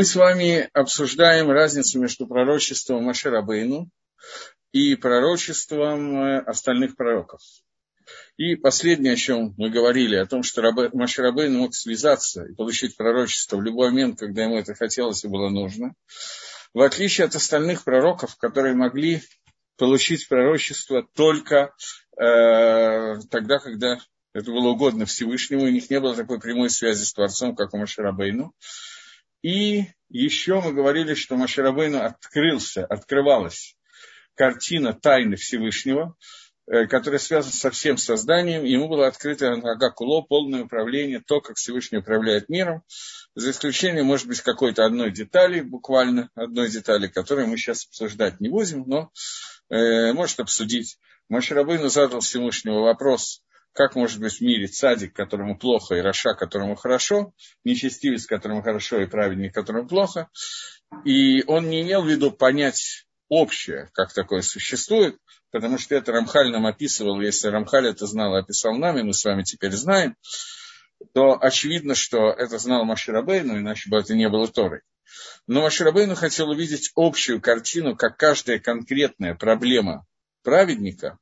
Мы с вами обсуждаем разницу между пророчеством Маширабейну и пророчеством э, остальных пророков. И последнее, о чем мы говорили, о том, что Маширабейн мог связаться и получить пророчество в любой момент, когда ему это хотелось и было нужно. В отличие от остальных пророков, которые могли получить пророчество только э, тогда, когда это было угодно Всевышнему, у них не было такой прямой связи с Творцом, как у Маширабейну. И еще мы говорили, что Маширабейну открылся, открывалась картина тайны Всевышнего, э, которая связана со всем созданием. Ему было открыто Агакуло, полное управление, то, как Всевышний управляет миром, за исключением, может быть, какой-то одной детали, буквально одной детали, которую мы сейчас обсуждать не будем, но э, может обсудить. Маширабейну задал Всевышнего вопрос, как может быть в мире цадик, которому плохо, и Раша, которому хорошо, нечестивец, которому хорошо, и праведник, которому плохо. И он не имел в виду понять общее, как такое существует, потому что это Рамхаль нам описывал, если Рамхаль это знал и описал нам, и мы с вами теперь знаем, то очевидно, что это знал Маширабейну, иначе бы это не было Торой. Но Маширабейну хотел увидеть общую картину, как каждая конкретная проблема праведника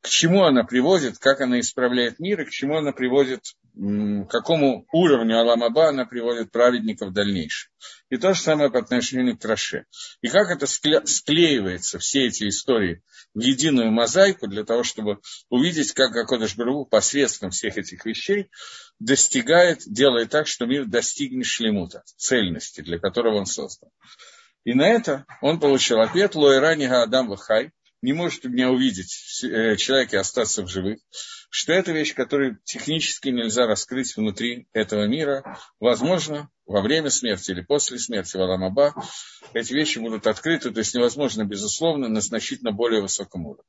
к чему она приводит, как она исправляет мир и к чему она приводит, к какому уровню Аламаба она приводит праведников в дальнейшем. И то же самое по отношению к Раше. И как это склеивается, все эти истории, в единую мозаику для того, чтобы увидеть, как Акодыш Бару посредством всех этих вещей достигает, делает так, что мир достигнет шлемута, цельности, для которого он создан. И на это он получил ответ Лоэранига Адам Вахай, не может меня увидеть э, человек и остаться в живых, что это вещь, которую технически нельзя раскрыть внутри этого мира. Возможно, во время смерти или после смерти в Аламаба эти вещи будут открыты, то есть невозможно, безусловно, на значительно более высоком уровне.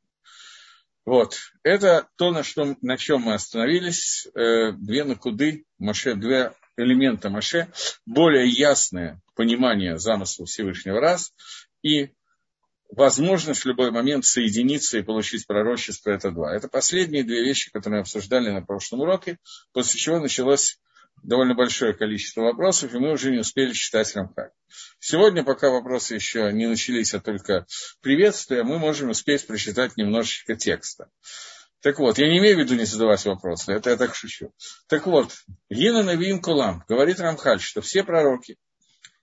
Вот. Это то, на, что, на чем мы остановились. Э, две накуды, Маше, две элемента Маше, более ясное понимание замысла Всевышнего раз и возможность в любой момент соединиться и получить пророчество – это два. Это последние две вещи, которые мы обсуждали на прошлом уроке, после чего началось довольно большое количество вопросов, и мы уже не успели читать Рамхаль. Сегодня, пока вопросы еще не начались, а только приветствия, мы можем успеть прочитать немножечко текста. Так вот, я не имею в виду не задавать вопросы, это я так шучу. Так вот, Гина Навиим Кулам говорит Рамхаль, что все пророки,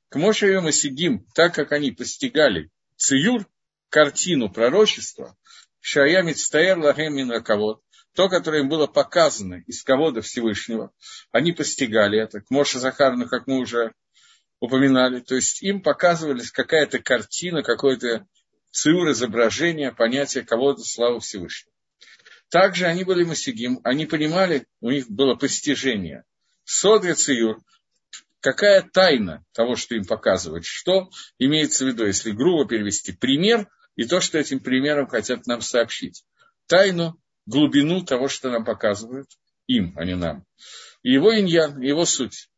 к Моше и Сидим, так как они постигали циюр, картину пророчества, Шая Мицтаэр Лахем Минраковод, то, которое им было показано из кого-то Всевышнего, они постигали это, к Моше Захарну, как мы уже упоминали, то есть им показывались какая-то картина, какое-то циур, изображение, понятие кого-то славы Всевышнего. Также они были масигим, они понимали, у них было постижение. Содри циур, какая тайна того, что им показывают, что имеется в виду, если грубо перевести пример, и то, что этим примером хотят нам сообщить. Тайну, глубину того, что нам показывают им, а не нам. И его иньян, его суть.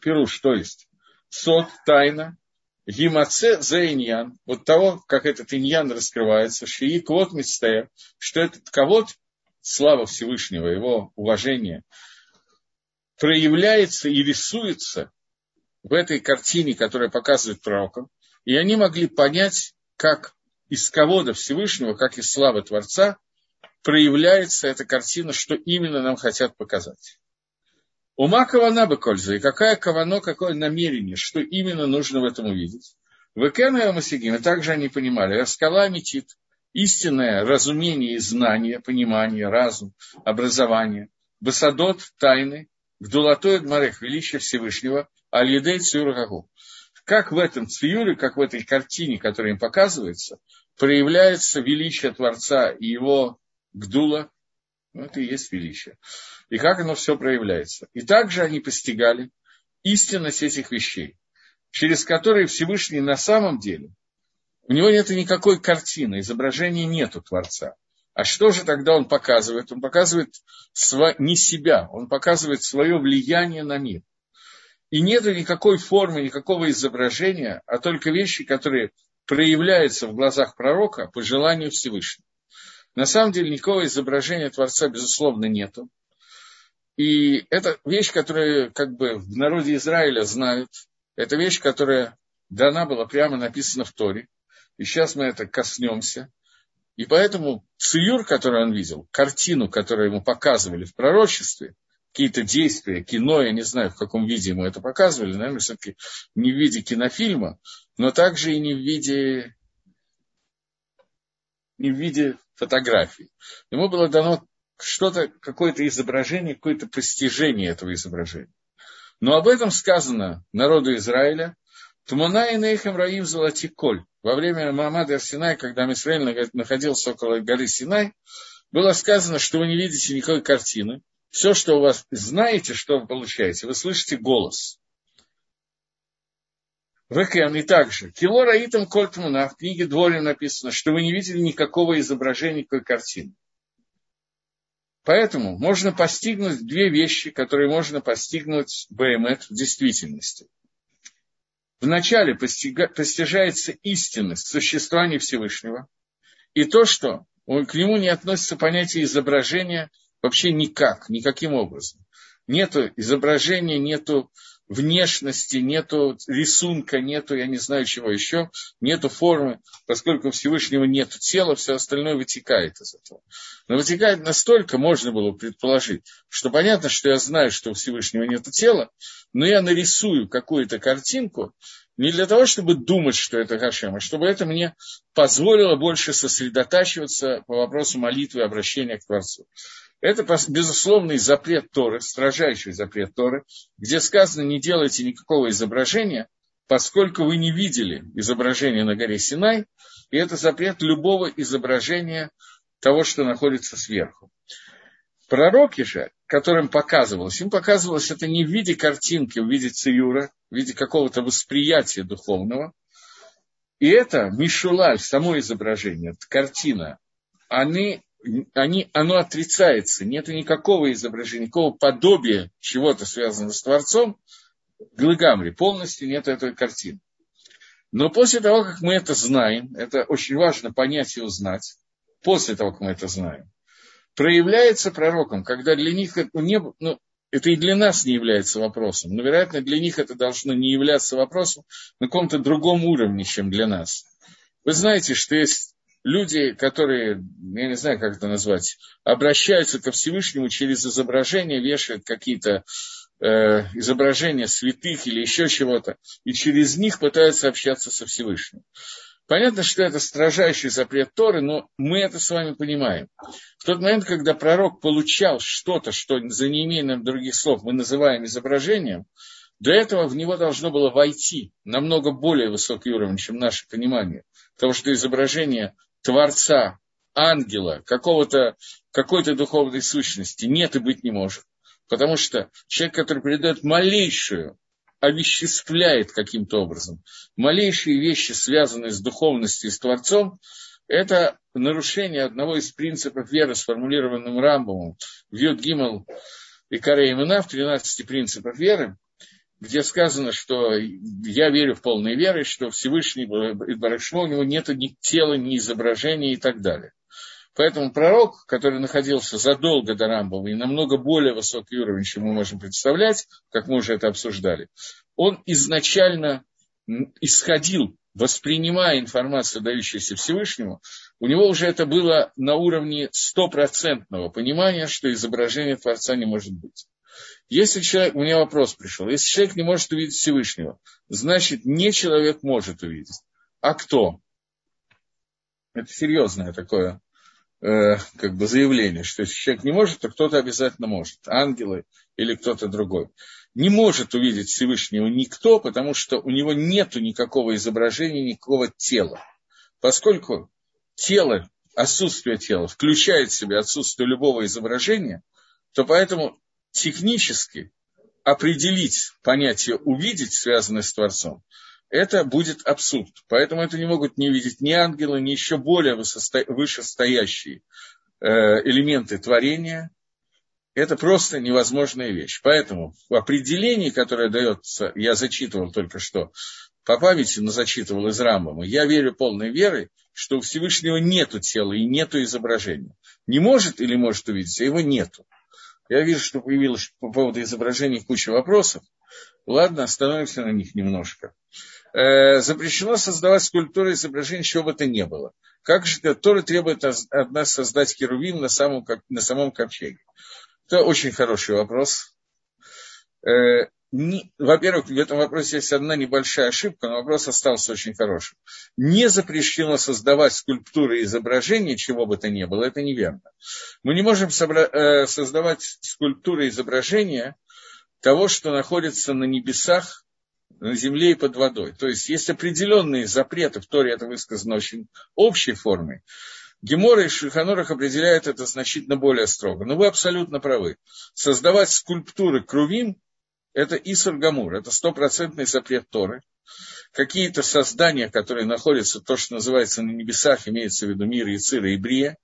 Пируш, то есть сот, тайна, гимаце за иньян, вот того, как этот иньян раскрывается, шии квот мистер, что этот кого слава Всевышнего, его уважение, проявляется и рисуется в этой картине, которая показывает пророкам, и они могли понять, как из кого-то Всевышнего, как из славы Творца, проявляется эта картина, что именно нам хотят показать. Ума кавана бы кольза, и какая кавано, какое намерение, что именно нужно в этом увидеть. Векена и Амасигим, и также они понимали, раскала метит, истинное разумение и знание, понимание, разум, образование, басадот, тайны, гдулатой Дмарех, величие Всевышнего, аль-едей цюргагу как в этом цвиюре, как в этой картине, которая им показывается, проявляется величие Творца и его гдула, ну, это и есть величие. И как оно все проявляется. И также они постигали истинность этих вещей, через которые Всевышний на самом деле, у него нет никакой картины, изображения нету Творца. А что же тогда он показывает? Он показывает не себя, он показывает свое влияние на мир. И нет никакой формы, никакого изображения, а только вещи, которые проявляются в глазах пророка по желанию Всевышнего. На самом деле никакого изображения Творца, безусловно, нету. И это вещь, которую как бы в народе Израиля знают, Это вещь, которая дана была прямо написана в Торе. И сейчас мы это коснемся. И поэтому циюр, который он видел, картину, которую ему показывали в пророчестве, какие-то действия, кино, я не знаю, в каком виде ему это показывали, наверное, все-таки не в виде кинофильма, но также и не в виде, не в виде фотографий. Ему было дано что-то, какое-то изображение, какое-то постижение этого изображения. Но об этом сказано народу Израиля. Тумана и Нейхам Раим Золотиколь. Во время Мамада Синай, когда Мисраиль находился около горы Синай, было сказано, что вы не видите никакой картины. Все, что у вас знаете, что вы получаете, вы слышите голос. Векем и также. Кило Раитам Кольтмана в книге Дворим написано, что вы не видели никакого изображения, никакой картины. Поэтому можно постигнуть две вещи, которые можно постигнуть БМЭТ в действительности. Вначале постига, постижается истинность существования Всевышнего и то, что к нему не относится понятие изображения вообще никак, никаким образом. Нету изображения, нету внешности, нету рисунка, нету, я не знаю чего еще, нету формы, поскольку у Всевышнего нет тела, все остальное вытекает из этого. Но вытекает настолько, можно было предположить, что понятно, что я знаю, что у Всевышнего нет тела, но я нарисую какую-то картинку, не для того, чтобы думать, что это Гашем, а чтобы это мне позволило больше сосредотачиваться по вопросу молитвы и обращения к Творцу. Это, безусловный запрет Торы, строжайший запрет Торы, где сказано, не делайте никакого изображения, поскольку вы не видели изображение на горе Синай, и это запрет любого изображения того, что находится сверху. Пророки же, которым показывалось, им показывалось это не в виде картинки, в виде циюра, в виде какого-то восприятия духовного. И это Мишулаль, само изображение, картина, они они, оно отрицается, нет никакого изображения, никакого подобия чего-то связанного с Творцом, Глыгамри, полностью нет этой картины. Но после того, как мы это знаем, это очень важно понять и узнать, после того, как мы это знаем, проявляется пророком, когда для них это, не, ну, это и для нас не является вопросом, но, вероятно, для них это должно не являться вопросом на каком-то другом уровне, чем для нас. Вы знаете, что есть люди, которые, я не знаю, как это назвать, обращаются ко Всевышнему через изображение, вешают какие-то э, изображения святых или еще чего-то, и через них пытаются общаться со Всевышним. Понятно, что это строжайший запрет Торы, но мы это с вами понимаем. В тот момент, когда пророк получал что-то, что за неимением других слов мы называем изображением, до этого в него должно было войти намного более высокий уровень, чем наше понимание. Потому что изображение Творца, ангела, какого-то, какой-то духовной сущности нет и быть не может. Потому что человек, который передает малейшую, овеществляет каким-то образом, малейшие вещи, связанные с духовностью и с Творцом, это нарушение одного из принципов веры, сформулированным Рамбомом в Йод Гимал и Каре Имена, в 13 принципах веры, где сказано, что я верю в полной верой, что Всевышний Барашмо, у него нет ни тела, ни изображения и так далее. Поэтому пророк, который находился задолго до Рамбова и намного более высокий уровень, чем мы можем представлять, как мы уже это обсуждали, он изначально исходил, воспринимая информацию, дающуюся Всевышнему, у него уже это было на уровне стопроцентного понимания, что изображение Творца не может быть. Если человек, у меня вопрос пришел, если человек не может увидеть Всевышнего, значит, не человек может увидеть. А кто? Это серьезное такое э, как бы заявление, что если человек не может, то кто-то обязательно может. Ангелы или кто-то другой. Не может увидеть Всевышнего никто, потому что у него нет никакого изображения, никакого тела. Поскольку тело, отсутствие тела включает в себя отсутствие любого изображения, то поэтому технически определить понятие «увидеть», связанное с Творцом, это будет абсурд. Поэтому это не могут не видеть ни ангелы, ни еще более вышестоящие э, элементы творения. Это просто невозможная вещь. Поэтому в определении, которое дается, я зачитывал только что, по памяти, но зачитывал из Рамбама, я верю полной верой, что у Всевышнего нету тела и нету изображения. Не может или может увидеть, а его нету. Я вижу, что появилось по поводу изображений куча вопросов. Ладно, остановимся на них немножко. Э, запрещено создавать скульптуры изображений, чего бы то ни было. Как же Тора требует от нас создать херувим на самом, на самом ковчеге? Это очень хороший вопрос. Э, во-первых, в этом вопросе есть одна небольшая ошибка, но вопрос остался очень хорошим. Не запрещено создавать скульптуры и изображения, чего бы то ни было, это неверно. Мы не можем собра- э, создавать скульптуры и изображения того, что находится на небесах, на земле и под водой. То есть есть определенные запреты, в Торе это высказано очень общей формой. Гемора и Шульханорах определяют это значительно более строго. Но вы абсолютно правы. Создавать скульптуры крувим это Исур Гамур, это стопроцентный запрет Торы. Какие-то создания, которые находятся, то, что называется на небесах, имеется в виду мир, Яцира и Брия,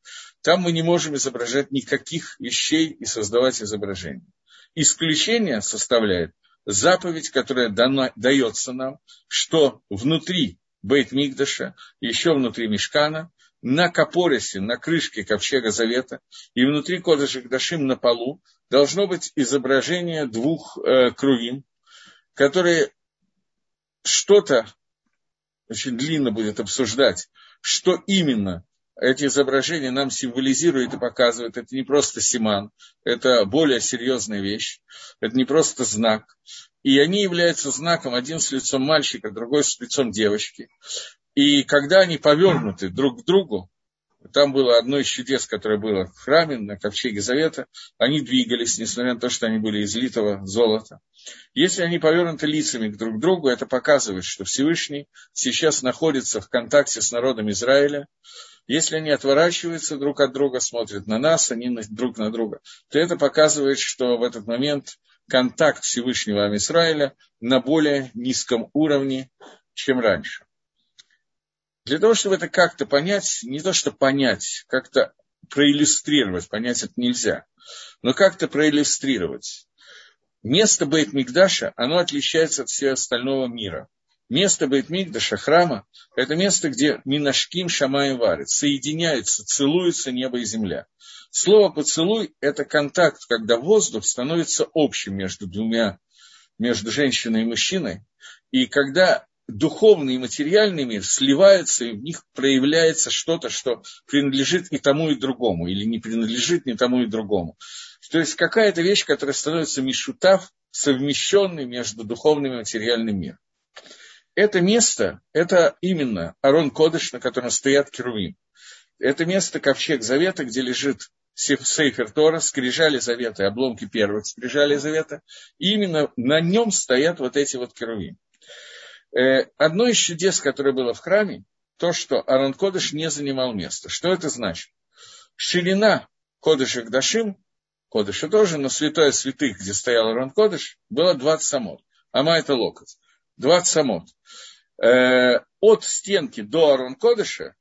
там мы не можем изображать никаких вещей и создавать изображения. Исключение составляет заповедь, которая дана, дается нам, что внутри Бейт Мигдаша, еще внутри Мешкана, на капорисе, на крышке ковчега Завета и внутри Кодыша Гдашим на полу должно быть изображение двух э, крувим, которые что-то, очень длинно будет обсуждать, что именно эти изображения нам символизируют и показывают. Это не просто симан, это более серьезная вещь, это не просто знак. И они являются знаком, один с лицом мальчика, другой с лицом девочки. И когда они повернуты друг к другу, там было одно из чудес, которое было в храме, на ковчеге Завета. Они двигались, несмотря на то, что они были из литого золота. Если они повернуты лицами друг к другу, это показывает, что Всевышний сейчас находится в контакте с народом Израиля. Если они отворачиваются друг от друга, смотрят на нас, они друг на друга, то это показывает, что в этот момент контакт Всевышнего Израиля на более низком уровне, чем раньше. Для того, чтобы это как-то понять, не то что понять, как-то проиллюстрировать, понять это нельзя, но как-то проиллюстрировать. Место Бейт Мигдаша, оно отличается от всего остального мира. Место Бейт Мигдаша, храма, это место, где Минашким Шамаем варит, соединяются, целуются небо и земля. Слово «поцелуй» – это контакт, когда воздух становится общим между двумя, между женщиной и мужчиной. И когда духовный и материальный мир сливаются, и в них проявляется что-то, что принадлежит и тому, и другому, или не принадлежит ни тому, и другому. То есть какая-то вещь, которая становится мишутав, совмещенной между духовным и материальным миром. Это место, это именно Арон Кодыш, на котором стоят керувим. Это место Ковчег Завета, где лежит Сейфер Тора, скрижали завета, обломки первых скрижали завета. И именно на нем стоят вот эти вот керувим. Э, одно из чудес, которое было в храме, то, что Арон Кодыш не занимал место. Что это значит? Ширина Кодыша Гдашим, Кодыша тоже, но святое святых, где стоял Арон Кодыш, было 20 самот. Ама это локоть. 20 самот. Э, от стенки до Арон Кодыша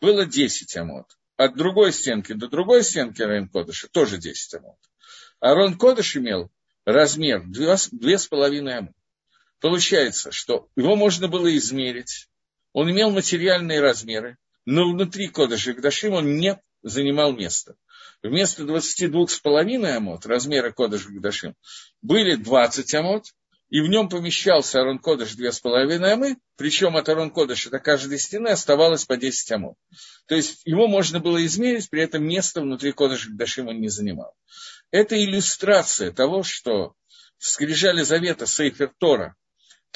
было 10 амот. От другой стенки до другой стенки Арон Кодыша тоже 10 амот. Арон Кодыш имел размер 2,5 амот. Получается, что его можно было измерить, он имел материальные размеры, но внутри Кодыша Гдашим он не занимал места. Вместо 22,5 амот размера Кодыша Гдашим были 20 амот, и в нем помещался Арон Кодыш 2,5 амы, причем от Арон Кодыша до каждой стены оставалось по 10 амот. То есть его можно было измерить, при этом место внутри Кодыша Гдашим он не занимал. Это иллюстрация того, что в скрижале завета Сейфер Тора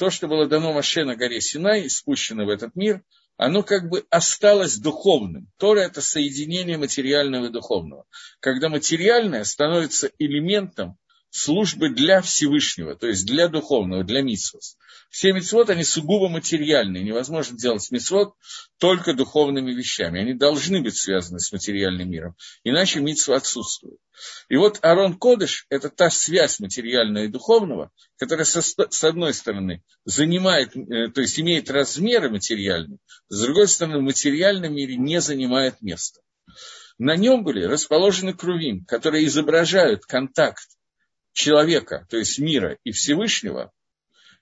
то, что было дано Маше на горе Синай, спущено в этот мир, оно как бы осталось духовным. Тора – это соединение материального и духовного. Когда материальное становится элементом службы для Всевышнего, то есть для духовного, для митцвот. Все митцвот, они сугубо материальные. Невозможно делать митцвот только духовными вещами. Они должны быть связаны с материальным миром. Иначе митцва отсутствует. И вот Арон Кодыш – это та связь материального и духовного, которая со, с одной стороны занимает, э, то есть имеет размеры материальные, с другой стороны в материальном мире не занимает места. На нем были расположены крувим, которые изображают контакт человека, то есть мира и Всевышнего,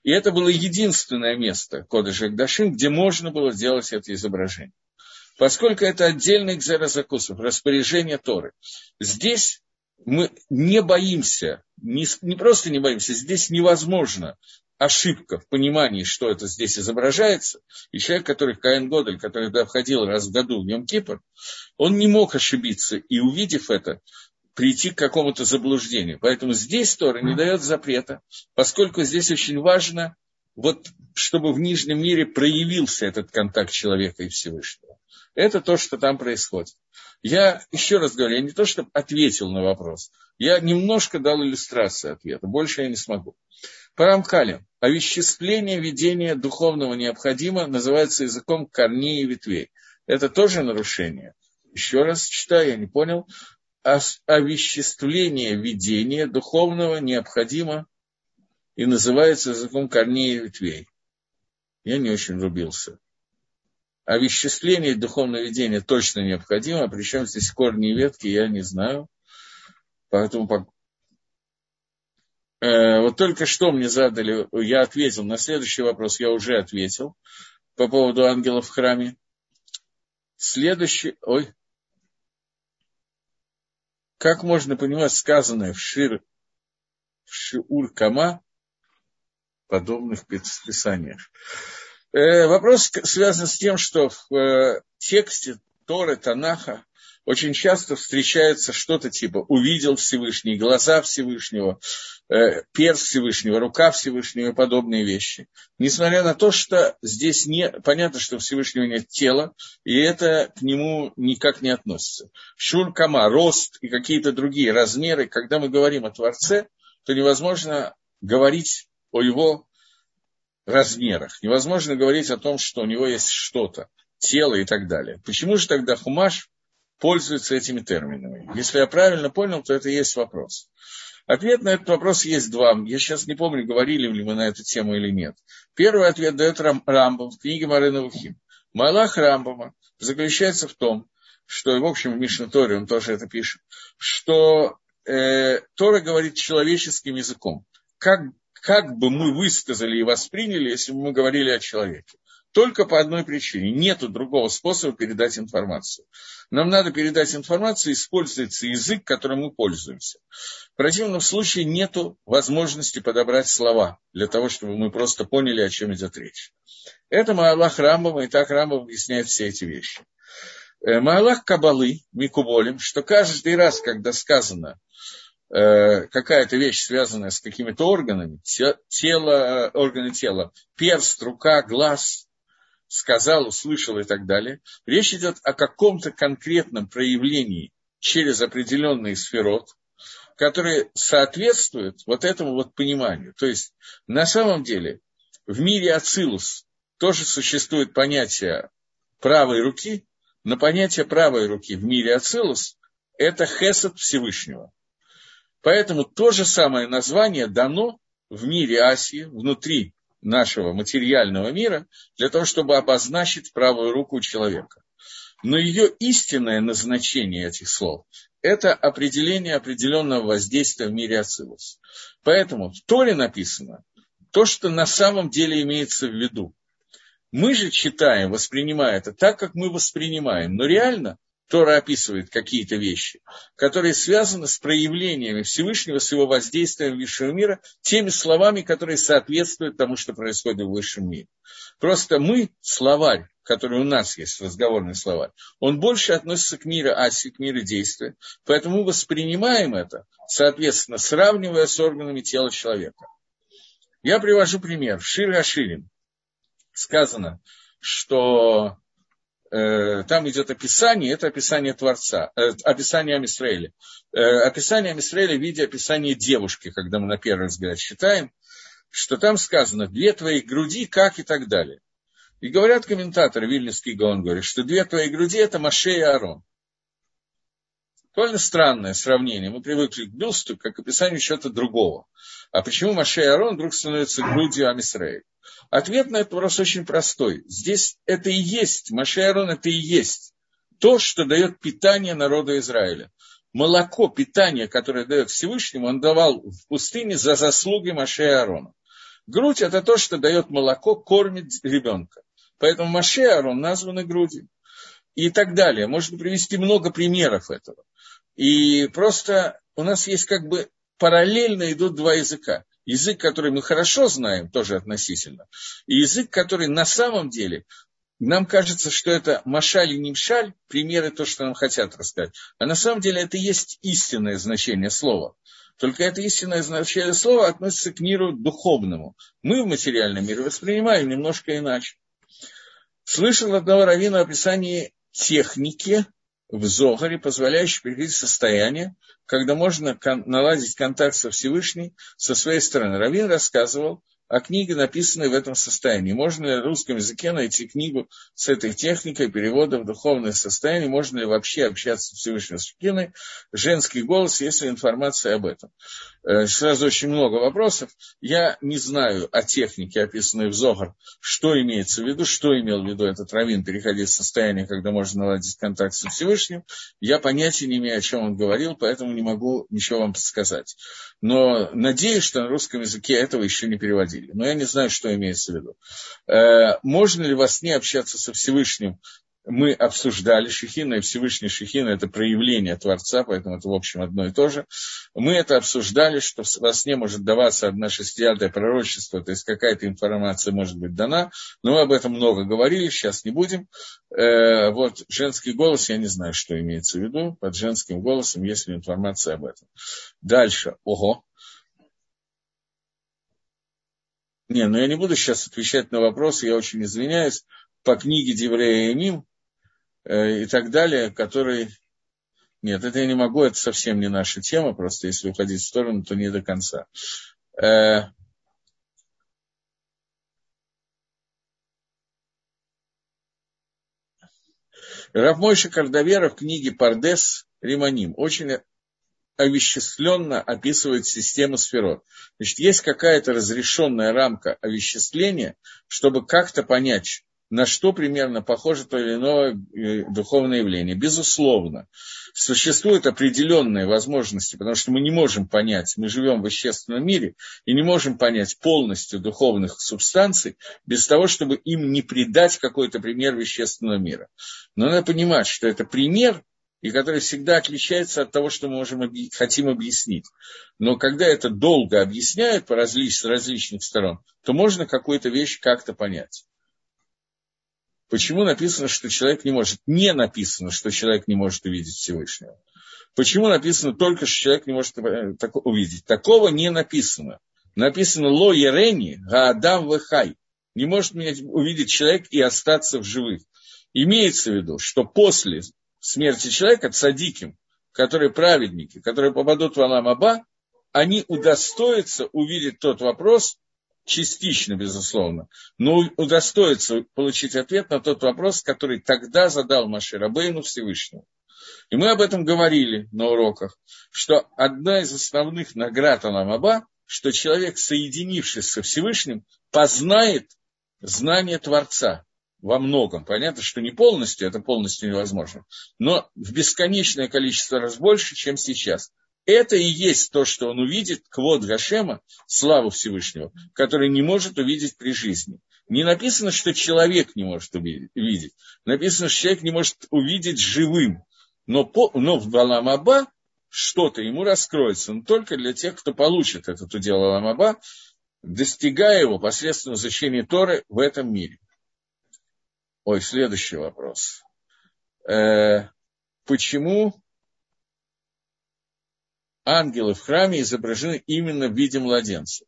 и это было единственное место Кодыша Гдашим, где можно было сделать это изображение. Поскольку это отдельный экзерозакусов, распоряжение Торы. Здесь мы не боимся, не, не просто не боимся, здесь невозможно ошибка в понимании, что это здесь изображается, и человек, который Каин Годель, который туда входил раз в году в Йом Кипр, он не мог ошибиться, и увидев это, прийти к какому-то заблуждению. Поэтому здесь Тора не дает запрета, поскольку здесь очень важно, вот, чтобы в нижнем мире проявился этот контакт человека и Всевышнего. Это то, что там происходит. Я еще раз говорю, я не то, чтобы ответил на вопрос, я немножко дал иллюстрацию ответа, больше я не смогу. По Рамкале, овеществление ведения духовного необходимо называется языком корней и ветвей. Это тоже нарушение. Еще раз читаю, я не понял. Овеществление ведения духовного необходимо и называется языком корней и ветвей. Я не очень рубился овеществление духовного видения точно необходимо, причем здесь корни и ветки, я не знаю. Поэтому э, вот только что мне задали, я ответил, на следующий вопрос я уже ответил по поводу ангелов в храме. Следующий, ой, как можно понимать сказанное в Шир, в Шиур Кама, подобных писаниях? Э, вопрос связан с тем, что в э, тексте Торы, Танаха очень часто встречается что-то типа «увидел Всевышний», «глаза Всевышнего», э, «перст Всевышнего», «рука Всевышнего» и подобные вещи. Несмотря на то, что здесь не, понятно, что у Всевышнего нет тела, и это к нему никак не относится. Шуркама, рост и какие-то другие размеры, когда мы говорим о Творце, то невозможно говорить о его размерах. Невозможно говорить о том, что у него есть что-то, тело и так далее. Почему же тогда Хумаш пользуется этими терминами? Если я правильно понял, то это и есть вопрос. Ответ на этот вопрос есть два. Я сейчас не помню, говорили ли мы на эту тему или нет. Первый ответ дает Рам, Рамбам в книге Марына Вухим. Малах Рамбама заключается в том, что, в общем, в Мишнаторе он тоже это пишет, что э, Тора говорит человеческим языком. Как как бы мы высказали и восприняли, если бы мы говорили о человеке. Только по одной причине. Нет другого способа передать информацию. Нам надо передать информацию, используется язык, которым мы пользуемся. В противном случае нет возможности подобрать слова для того, чтобы мы просто поняли, о чем идет речь. Это Маалах Рамбова, и так Рамбов объясняет все эти вещи. Э, Маалах Кабалы, Микуболем, что каждый раз, когда сказано Э, какая-то вещь, связанная с какими-то органами, тело, органы тела, перст, рука, глаз, сказал, услышал и так далее. Речь идет о каком-то конкретном проявлении через определенный сферот, которые соответствуют вот этому вот пониманию. То есть, на самом деле, в мире Ацилус тоже существует понятие правой руки, но понятие правой руки в мире Ацилус – это хесед Всевышнего. Поэтому то же самое название дано в мире Асии, внутри нашего материального мира, для того, чтобы обозначить правую руку человека. Но ее истинное назначение этих слов – это определение определенного воздействия в мире Ацилус. Поэтому в Торе написано то, что на самом деле имеется в виду. Мы же читаем, воспринимая это так, как мы воспринимаем, но реально – Тора описывает какие-то вещи, которые связаны с проявлениями Всевышнего, с его воздействием высшего мира, теми словами, которые соответствуют тому, что происходит в высшем мире. Просто мы, словарь, который у нас есть, разговорный словарь, он больше относится к миру аси, к миру действия. Поэтому мы воспринимаем это, соответственно, сравнивая с органами тела человека. Я привожу пример. В Шир Аширин сказано, что там идет описание, это описание Творца, э, описание Амисраэля. Э, описание Амисраэля в виде описания девушки, когда мы на первый взгляд считаем, что там сказано «две твои груди, как» и так далее. И говорят комментаторы, Вильнюсский Гаон говорит, что две твои груди – это Маше и Арон. Довольно странное сравнение. Мы привыкли к бюсту, как к описанию чего-то другого. А почему Маше и Арон вдруг становятся грудью Амисраэля? Ответ на этот вопрос очень простой. Здесь это и есть, Маше Арон это и есть то, что дает питание народу Израиля. Молоко, питание, которое дает Всевышнему, он давал в пустыне за заслуги Маше Аарона. Грудь – это то, что дает молоко, кормит ребенка. Поэтому Маше Аарон названы грудью. И так далее. Можно привести много примеров этого. И просто у нас есть как бы параллельно идут два языка. Язык, который мы хорошо знаем, тоже относительно, и язык, который на самом деле нам кажется, что это машаль и нимшаль, примеры то, что нам хотят рассказать. А на самом деле это есть истинное значение слова. Только это истинное значение слова относится к миру духовному. Мы в материальном мире воспринимаем немножко иначе. Слышал одного раввина описание техники в Зогаре, позволяющей приходить в состояние, когда можно наладить контакт со Всевышним со своей стороны. Равин рассказывал, а книги, написанные в этом состоянии. Можно ли в русском языке найти книгу с этой техникой перевода в духовное состояние? Можно ли вообще общаться с Всевышним Шкиной? Женский голос, есть ли информация об этом? Э, сразу очень много вопросов. Я не знаю о технике, описанной в Зогар, что имеется в виду, что имел в виду этот раввин, переходить в состояние, когда можно наладить контакт со Всевышним. Я понятия не имею, о чем он говорил, поэтому не могу ничего вам сказать. Но надеюсь, что на русском языке этого еще не переводили но я не знаю, что имеется в виду. Э, можно ли во сне общаться со Всевышним? Мы обсуждали Шехина, и Всевышний Шехина – это проявление Творца, поэтому это, в общем, одно и то же. Мы это обсуждали, что во сне может даваться одна шестидесятое пророчество, то есть какая-то информация может быть дана, но мы об этом много говорили, сейчас не будем. Э, вот женский голос, я не знаю, что имеется в виду, под женским голосом есть ли информация об этом. Дальше, ого, Не, ну я не буду сейчас отвечать на вопросы, я очень извиняюсь, по книге Деврея и Мим э, и так далее, которые... Нет, это я не могу, это совсем не наша тема, просто если уходить в сторону, то не до конца. Э, Равмойша Кардавера в книге «Пардес Риманим» очень овеществленно описывает систему сферот. Значит, есть какая-то разрешенная рамка овеществления, чтобы как-то понять, на что примерно похоже то или иное э, духовное явление. Безусловно, существуют определенные возможности, потому что мы не можем понять, мы живем в вещественном мире и не можем понять полностью духовных субстанций без того, чтобы им не придать какой-то пример вещественного мира. Но надо понимать, что это пример, и который всегда отличается от того, что мы можем, хотим объяснить. Но когда это долго объясняют по различ, с различных сторон, то можно какую-то вещь как-то понять. Почему написано, что человек не может? Не написано, что человек не может увидеть Всевышнего. Почему написано только, что человек не может э, увидеть? Такого не написано. Написано «Ло ерени гаадам вехай». Не может меня увидеть человек и остаться в живых. Имеется в виду, что после смерти человека, цадиким, которые праведники, которые попадут в Аламаба, они удостоятся увидеть тот вопрос, частично, безусловно, но удостоятся получить ответ на тот вопрос, который тогда задал Маширабейну Всевышнему. И мы об этом говорили на уроках, что одна из основных наград Аламаба, что человек, соединившись со Всевышним, познает знание Творца во многом. Понятно, что не полностью, это полностью невозможно, но в бесконечное количество раз больше, чем сейчас. Это и есть то, что он увидит, квод Гашема, славу Всевышнего, который не может увидеть при жизни. Не написано, что человек не может увидеть. Написано, что человек не может увидеть живым. Но, по, но в Баламаба что-то ему раскроется, но только для тех, кто получит этот удел Аламаба, достигая его посредством изучения Торы в этом мире. Ой, следующий вопрос. Э, почему ангелы в храме изображены именно в виде младенцев?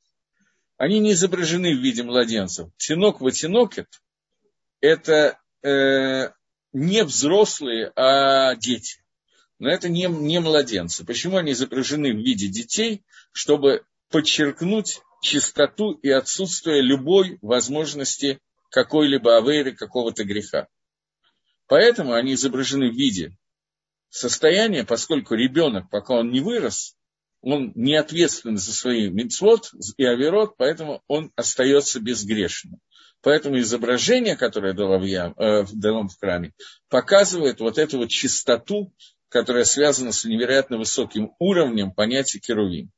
Они не изображены в виде младенцев. Тинок ватинокет – это э, не взрослые, а дети. Но это не, не младенцы. Почему они изображены в виде детей? Чтобы подчеркнуть чистоту и отсутствие любой возможности какой-либо авейры, какого-то греха. Поэтому они изображены в виде состояния, поскольку ребенок, пока он не вырос, он не ответственен за свои мецвод и аверот, поэтому он остается безгрешным. Поэтому изображение, которое дало в, ям, э, дано в храме, показывает вот эту вот чистоту, которая связана с невероятно высоким уровнем понятия керувим.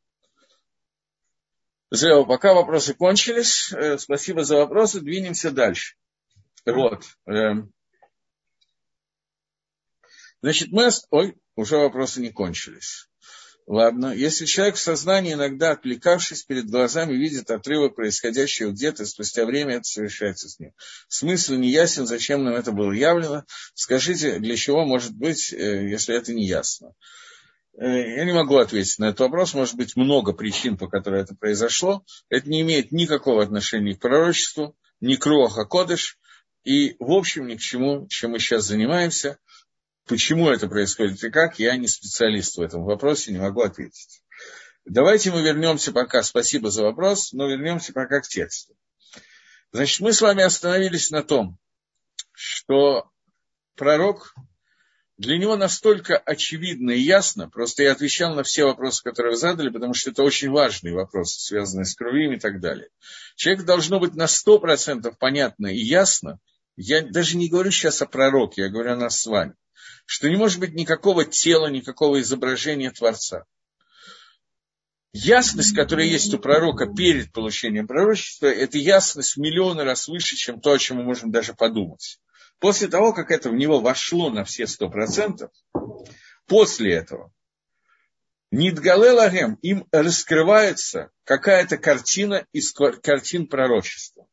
Зря, пока вопросы кончились. Э, спасибо за вопросы. Двинемся дальше. Вот. Значит, мы... Ой, уже вопросы не кончились. Ладно, если человек в сознании, иногда отвлекавшись перед глазами, видит отрывок, происходящего где-то, спустя время это совершается с ним. Смысл не ясен, зачем нам это было явлено. Скажите, для чего может быть, э, если это не ясно. Э, я не могу ответить на этот вопрос. Может быть, много причин, по которым это произошло. Это не имеет никакого отношения к пророчеству, ни к Руаха Кодыш, и, в общем, ни к чему, чем мы сейчас занимаемся. Почему это происходит и как, я не специалист в этом вопросе, не могу ответить. Давайте мы вернемся пока, спасибо за вопрос, но вернемся пока к тексту. Значит, мы с вами остановились на том, что пророк, для него настолько очевидно и ясно, просто я отвечал на все вопросы, которые вы задали, потому что это очень важные вопросы, связанные с кровью и так далее. Человек должно быть на сто процентов понятно и ясно, я даже не говорю сейчас о пророке, я говорю о нас с вами что не может быть никакого тела, никакого изображения Творца. Ясность, которая есть у пророка перед получением пророчества, это ясность в миллионы раз выше, чем то, о чем мы можем даже подумать. После того, как это в него вошло на все сто процентов, после этого Нидгалелагем им раскрывается какая-то картина из картин пророчества,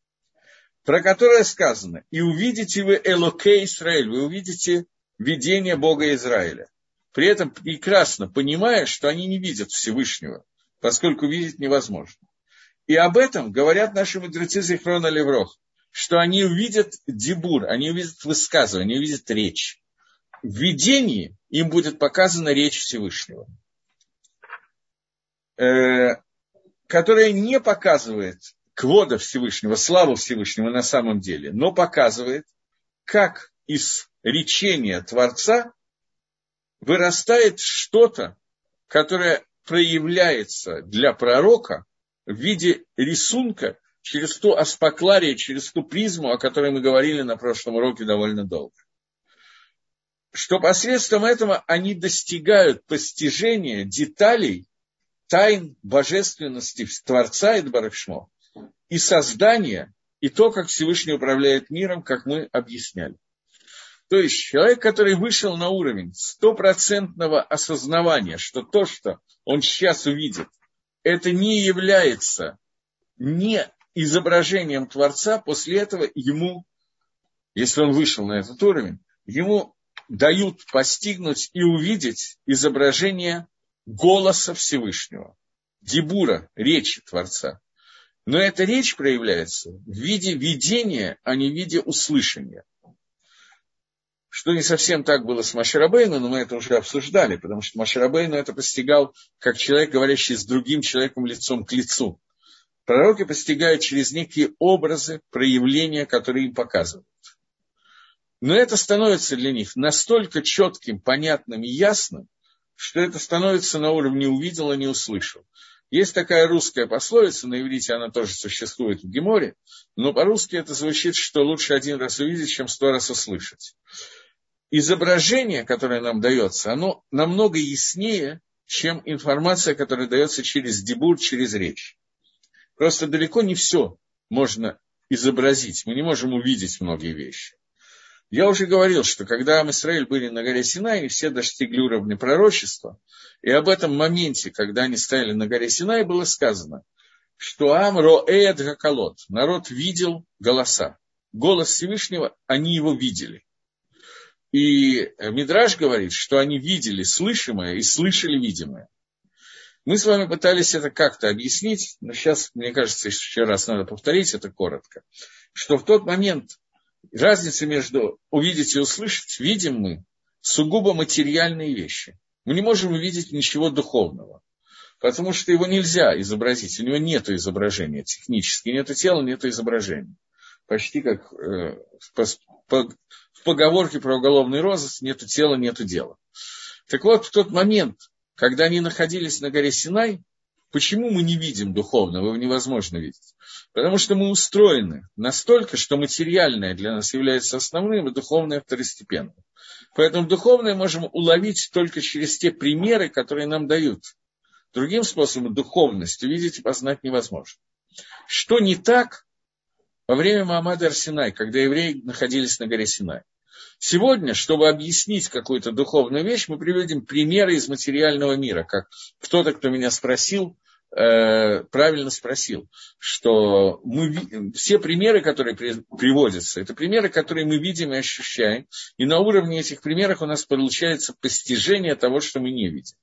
про которое сказано, и увидите вы Элоке Израиль, вы увидите видение Бога Израиля. При этом прекрасно понимая, что они не видят Всевышнего, поскольку видеть невозможно. И об этом говорят наши мудрецы Зихрона Леврох, что они увидят дебур, они увидят высказывание, они увидят речь. В видении им будет показана речь Всевышнего, э, которая не показывает квода Всевышнего, славу Всевышнего на самом деле, но показывает, как из речения Творца вырастает что-то, которое проявляется для пророка в виде рисунка через ту аспакларию, через ту призму, о которой мы говорили на прошлом уроке довольно долго. Что посредством этого они достигают постижения деталей тайн божественности Творца и Барахшмо и создания, и то, как Всевышний управляет миром, как мы объясняли. То есть человек, который вышел на уровень стопроцентного осознавания, что то, что он сейчас увидит, это не является не изображением Творца, после этого ему, если он вышел на этот уровень, ему дают постигнуть и увидеть изображение голоса Всевышнего, дебура, речи Творца. Но эта речь проявляется в виде видения, а не в виде услышания что не совсем так было с Маширабейну, но мы это уже обсуждали, потому что Маширабейну это постигал как человек, говорящий с другим человеком лицом к лицу. Пророки постигают через некие образы, проявления, которые им показывают. Но это становится для них настолько четким, понятным и ясным, что это становится на уровне увидел, а не услышал. Есть такая русская пословица, на иврите она тоже существует в Геморе, но по-русски это звучит, что лучше один раз увидеть, чем сто раз услышать изображение, которое нам дается, оно намного яснее, чем информация, которая дается через дебур, через речь. Просто далеко не все можно изобразить. Мы не можем увидеть многие вещи. Я уже говорил, что когда Израиль были на горе Синай, все достигли уровня пророчества, и об этом моменте, когда они стояли на горе Синай, было сказано, что Амро Эд Гакалот, народ видел голоса. Голос Всевышнего, они его видели. И Мидраж говорит, что они видели слышимое и слышали видимое. Мы с вами пытались это как-то объяснить, но сейчас, мне кажется, еще раз надо повторить это коротко, что в тот момент разница между увидеть и услышать, видим мы сугубо материальные вещи. Мы не можем увидеть ничего духовного, потому что его нельзя изобразить, у него нет изображения технически, нет тела, нет изображения. Почти как э, по, по, в поговорке про уголовный розыск нету тела, нету дела. Так вот, в тот момент, когда они находились на горе Синай, почему мы не видим духовного, его невозможно видеть? Потому что мы устроены настолько, что материальное для нас является основным, и духовное второстепенным. Поэтому духовное можем уловить только через те примеры, которые нам дают. Другим способом духовность увидеть и познать невозможно. Что не так во время Маамада Арсинай, когда евреи находились на горе Синай? Сегодня, чтобы объяснить какую-то духовную вещь, мы приведем примеры из материального мира, как кто-то, кто меня спросил, э, правильно спросил, что мы, все примеры, которые при, приводятся, это примеры, которые мы видим и ощущаем, и на уровне этих примеров у нас получается постижение того, что мы не видим.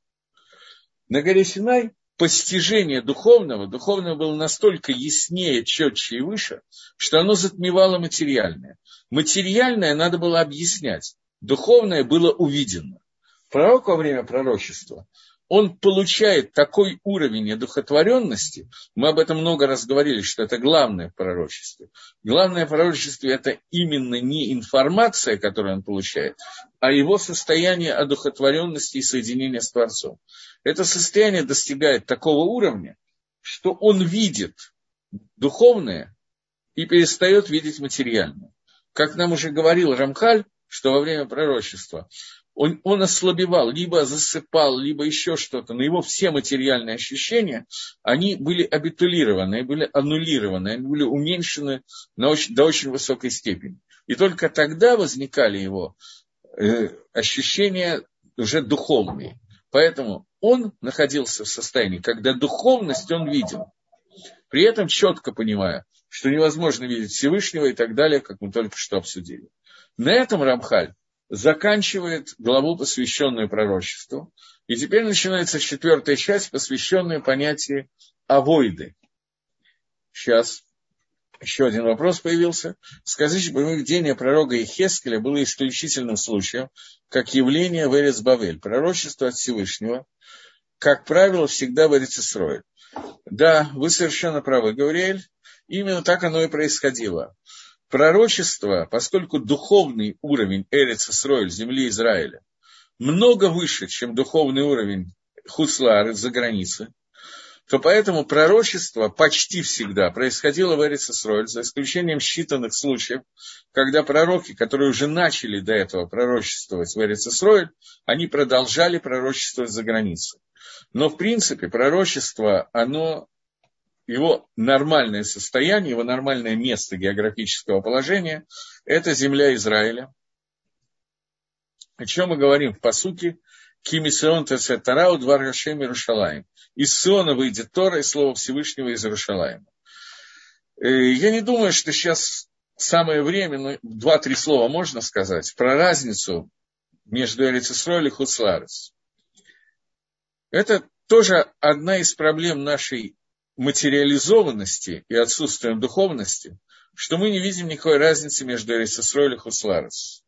На горе Синай постижение духовного, духовного было настолько яснее, четче и выше, что оно затмевало материальное. Материальное надо было объяснять, духовное было увидено. Пророк во время пророчества он получает такой уровень одухотворенности, мы об этом много раз говорили, что это главное в пророчестве. Главное в пророчестве – это именно не информация, которую он получает, а его состояние одухотворенности и соединения с Творцом. Это состояние достигает такого уровня, что он видит духовное и перестает видеть материальное. Как нам уже говорил Рамхаль, что во время пророчества он, он ослабевал, либо засыпал, либо еще что-то, но его все материальные ощущения, они были абитулированы, были аннулированы, они были уменьшены на очень, до очень высокой степени. И только тогда возникали его э, ощущения уже духовные. Поэтому он находился в состоянии, когда духовность он видел, при этом четко понимая, что невозможно видеть Всевышнего и так далее, как мы только что обсудили. На этом Рамхаль заканчивает главу, посвященную пророчеству. И теперь начинается четвертая часть, посвященная понятию авойды. Сейчас еще один вопрос появился. Скажите, поведение пророка Ихескеля было исключительным случаем, как явление в Эрец Бавель, пророчество от Всевышнего, как правило, всегда в Эрицесрое. Да, вы совершенно правы, Гавриэль. Именно так оно и происходило пророчество, поскольку духовный уровень Эрица Сройль, земли Израиля, много выше, чем духовный уровень Хуслары за границей, то поэтому пророчество почти всегда происходило в Эрицесроль, за исключением считанных случаев, когда пророки, которые уже начали до этого пророчествовать в Эрицесроль, они продолжали пророчествовать за границей. Но, в принципе, пророчество, оно его нормальное состояние, его нормальное место географического положения – это земля Израиля. О чем мы говорим в посуке? Кимисион Тецетарау Двар Гашем Иерушалаем. Из Сиона выйдет Тора и Слово Всевышнего из Иерушалаема. Э, я не думаю, что сейчас самое время, но два-три слова можно сказать про разницу между Эрицисроль и Хуцларец. Это тоже одна из проблем нашей материализованности и отсутствием духовности, что мы не видим никакой разницы между Эрицесроль и Хусларес.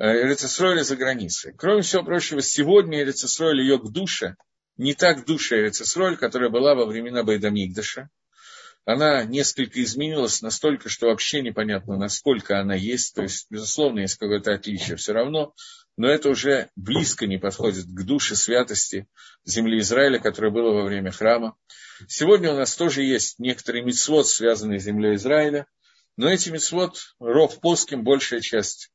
Эрицесроль за границей. Кроме всего прочего, сегодня Эрицесроль ее к душе, не так душа Эрицесроль, которая была во времена Байдамигдаша. Она несколько изменилась настолько, что вообще непонятно, насколько она есть. То есть, безусловно, есть какое-то отличие. Все равно но это уже близко не подходит к душе святости земли Израиля, которая была во время храма. Сегодня у нас тоже есть некоторые мецвод, связанные с землей Израиля, но эти мецвод, ров плоским, большая часть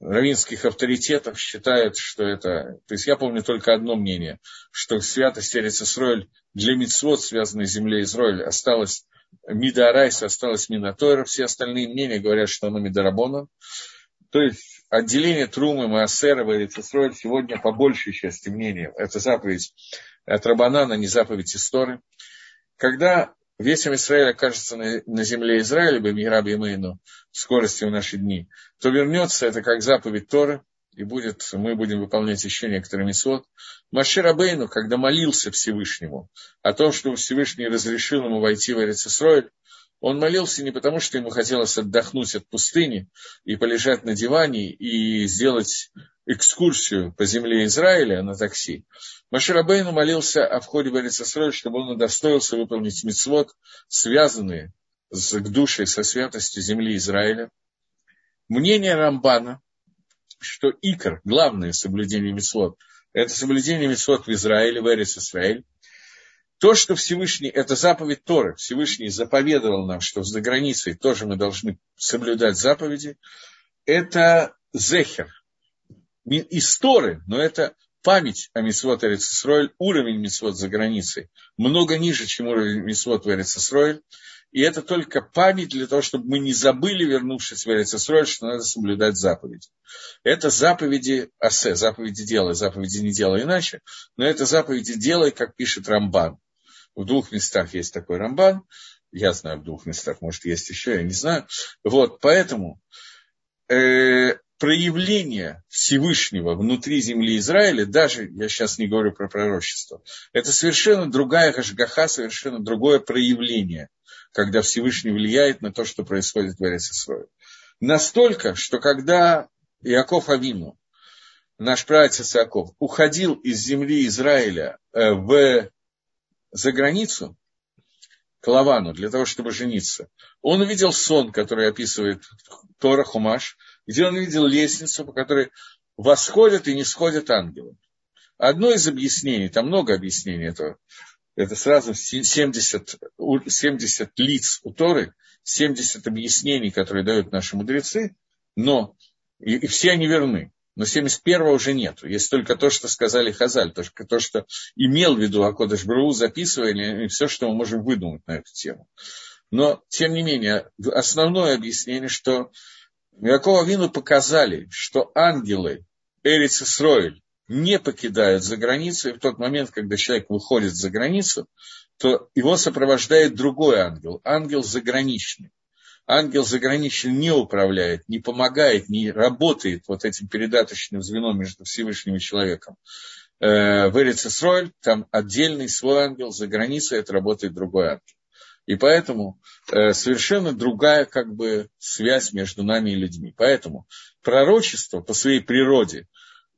равинских авторитетов считают, что это... То есть я помню только одно мнение, что святость Эрицесройль для мецвод, связанной с землей Израиля, осталась Мида Арайса, осталась Минатойра, все остальные мнения говорят, что она Мидарабона. То есть отделение Трумы, Маасера, Варицесройль сегодня по большей части мнения. Это заповедь от Рабанана, не заповедь истории. Когда весь Израиль окажется на, на земле Израиля, Бемираби Мейну, в скорости в наши дни, то вернется это как заповедь Торы, и будет, мы будем выполнять еще некоторые мисот. Машир Абейну, когда молился Всевышнему о том, что Всевышний разрешил ему войти в Эрицесройль, он молился не потому, что ему хотелось отдохнуть от пустыни и полежать на диване и сделать экскурсию по земле Израиля на такси. Маширабейну молился о входе Эрицесроль, чтобы он удостоился выполнить мицвод, связанные с к душе, со святостью земли Израиля. Мнение Рамбана, что икор, главное соблюдение мицвод, это соблюдение мицвод в Израиле, в Эрицесраиль, то, что Всевышний, это заповедь Торы, Всевышний заповедовал нам, что за границей тоже мы должны соблюдать заповеди, это зехер, из Торы, но это память о Мисвот Эрицесройль, уровень Мисвот за границей, много ниже, чем уровень Мисвот в Эрицесройль. и это только память для того, чтобы мы не забыли, вернувшись в Эрицесроль, что надо соблюдать заповеди. Это заповеди асе, заповеди делай, заповеди не делай иначе, но это заповеди делай, как пишет Рамбан. В двух местах есть такой Рамбан, я знаю в двух местах, может, есть еще, я не знаю. Вот, поэтому э, проявление Всевышнего внутри земли Израиля, даже я сейчас не говорю про пророчество, это совершенно другая хашгаха, совершенно другое проявление, когда Всевышний влияет на то, что происходит в Эрисесрое. Настолько, что когда Иаков Авину, наш праотец Иаков, уходил из земли Израиля э, в, за границу, к Лавану, для того, чтобы жениться, он увидел сон, который описывает Тора Хумаш, где он видел лестницу, по которой восходят и не сходят ангелы. Одно из объяснений, там много объяснений этого, это сразу 70, 70 лиц у Торы, 70 объяснений, которые дают наши мудрецы, но и, и все они верны. Но 71-го уже нету. Есть только то, что сказали Хазаль, то, то что имел в виду Акодыш Бру, записывали, и все, что мы можем выдумать на эту тему. Но, тем не менее, основное объяснение, что Якова Вину показали, что ангелы Эриц Исроиль не покидают за границу, и в тот момент, когда человек выходит за границу, то его сопровождает другой ангел, ангел заграничный. Ангел заграничный не управляет, не помогает, не работает вот этим передаточным звеном между Всевышним и человеком. Э, в Эрицесроль там отдельный свой ангел, за границей это работает другой ангел. И поэтому э, совершенно другая как бы связь между нами и людьми. Поэтому пророчество по своей природе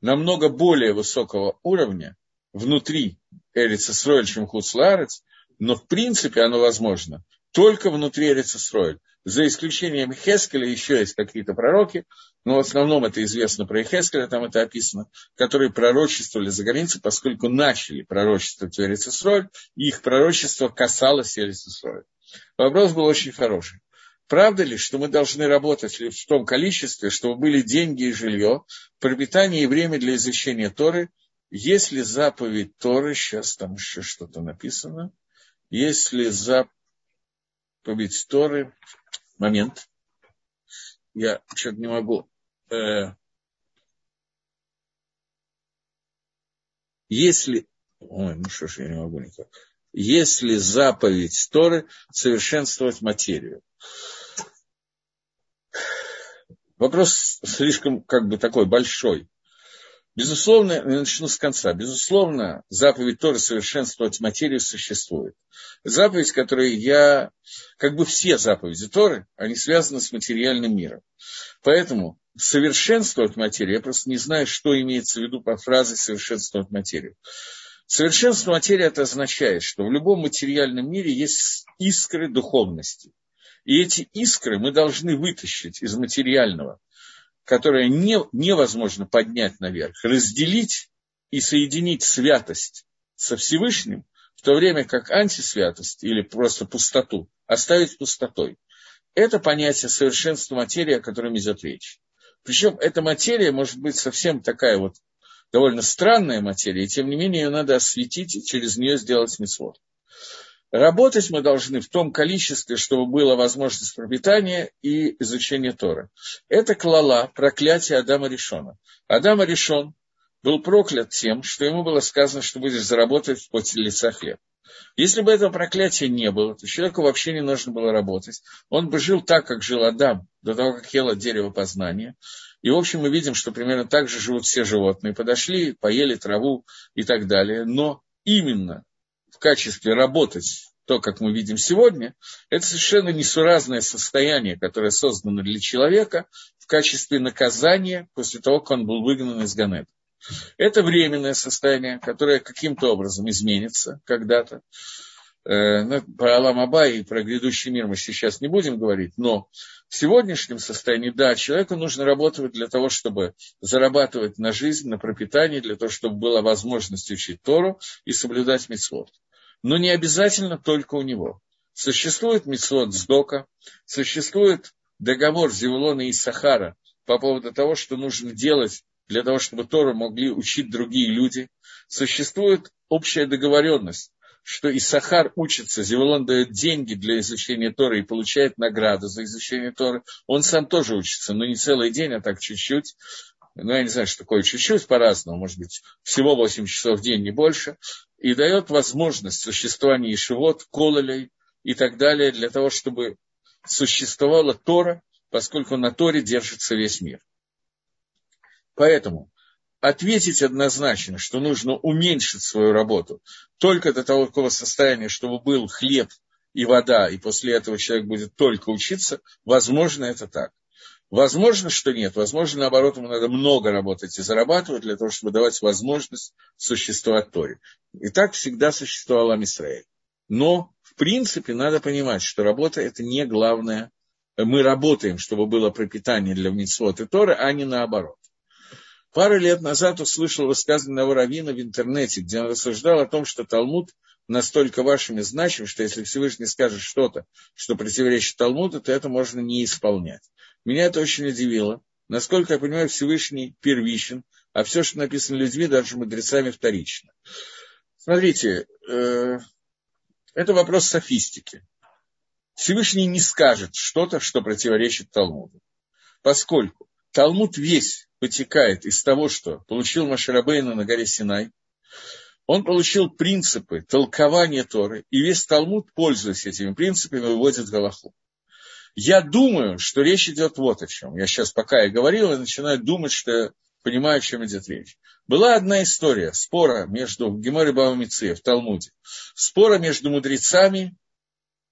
намного более высокого уровня внутри Эрицесроэль, чем Хуцларец, но в принципе оно возможно только внутри Эрицесроэль. За исключением Хескеля еще есть какие-то пророки, но в основном это известно про Хескеля, там это описано, которые пророчествовали за границей, поскольку начали пророчествовать в Эрицесроль, и их пророчество касалось Эрицесроль. Вопрос был очень хороший. Правда ли, что мы должны работать в том количестве, чтобы были деньги и жилье, пропитание и время для изучения Торы, если заповедь Торы, сейчас там еще что-то написано, если заповедь Торы, момент. Я что-то не могу. Э, если... Ой, ну что ж, я не могу никак. Если заповедь Торы совершенствовать материю. Вопрос слишком как бы такой большой. Безусловно, я начну с конца. Безусловно, заповедь Торы совершенствовать материю существует. Заповедь, которую я, как бы все заповеди Торы, они связаны с материальным миром. Поэтому совершенствовать материю, я просто не знаю, что имеется в виду по фразе совершенствовать материю. Совершенство материи это означает, что в любом материальном мире есть искры духовности. И эти искры мы должны вытащить из материального которое не, невозможно поднять наверх, разделить и соединить святость со Всевышним, в то время как антисвятость или просто пустоту оставить пустотой. Это понятие совершенства материи, о котором идет речь. Причем эта материя может быть совсем такая вот довольно странная материя, и тем не менее ее надо осветить и через нее сделать митцвот. Работать мы должны в том количестве, чтобы была возможность пропитания и изучения Тора. Это клала, проклятие Адама Решона. Адама Решон был проклят тем, что ему было сказано, что будешь заработать поте лица хлеб. Если бы этого проклятия не было, то человеку вообще не нужно было работать. Он бы жил так, как жил Адам, до того, как ел от дерева познания. И, в общем, мы видим, что примерно так же живут все животные. Подошли, поели траву и так далее. Но именно качестве работать, то, как мы видим сегодня, это совершенно несуразное состояние, которое создано для человека в качестве наказания после того, как он был выгнан из Ганета. Это временное состояние, которое каким-то образом изменится когда-то. Э, ну, про Алам Аба и про грядущий мир мы сейчас не будем говорить, но в сегодняшнем состоянии, да, человеку нужно работать для того, чтобы зарабатывать на жизнь, на пропитание, для того, чтобы была возможность учить Тору и соблюдать митцвот. Но не обязательно только у него. Существует митцвот Сдока, существует договор Зевулона и Сахара по поводу того, что нужно делать для того, чтобы Тору могли учить другие люди. Существует общая договоренность что Исахар учится, Зевулон дает деньги для изучения Торы и получает награду за изучение Торы, он сам тоже учится, но не целый день, а так чуть-чуть. Ну, я не знаю, что такое чуть-чуть по-разному, может быть, всего 8 часов в день, не больше, и дает возможность существования Ишевод, Кололей и так далее, для того, чтобы существовала Тора, поскольку на Торе держится весь мир. Поэтому ответить однозначно, что нужно уменьшить свою работу только до того состояния, чтобы был хлеб и вода, и после этого человек будет только учиться, возможно, это так. Возможно, что нет. Возможно, наоборот, ему надо много работать и зарабатывать для того, чтобы давать возможность существовать Торе. И так всегда существовал Амисраэль. Но, в принципе, надо понимать, что работа – это не главное. Мы работаем, чтобы было пропитание для Митцвот и Торы, а не наоборот. Пару лет назад услышал высказывание Равина в интернете, где он рассуждал о том, что Талмуд настолько вашими значим, что если Всевышний скажет что-то, что противоречит Талмуду, то это можно не исполнять. Меня это очень удивило. Насколько я понимаю, Всевышний первичен, а все, что написано людьми, даже мудрецами, вторично. Смотрите, э, это вопрос софистики. Всевышний не скажет что-то, что противоречит Талмуду. Поскольку Талмуд весь вытекает из того, что получил Маширабейна на горе Синай, он получил принципы толкования Торы, и весь Талмуд, пользуясь этими принципами, выводит Галаху. Я думаю, что речь идет вот о чем. Я сейчас, пока я говорил, я начинаю думать, что я понимаю, о чем идет речь. Была одна история, спора между Гемори Баумице в Талмуде, спора между мудрецами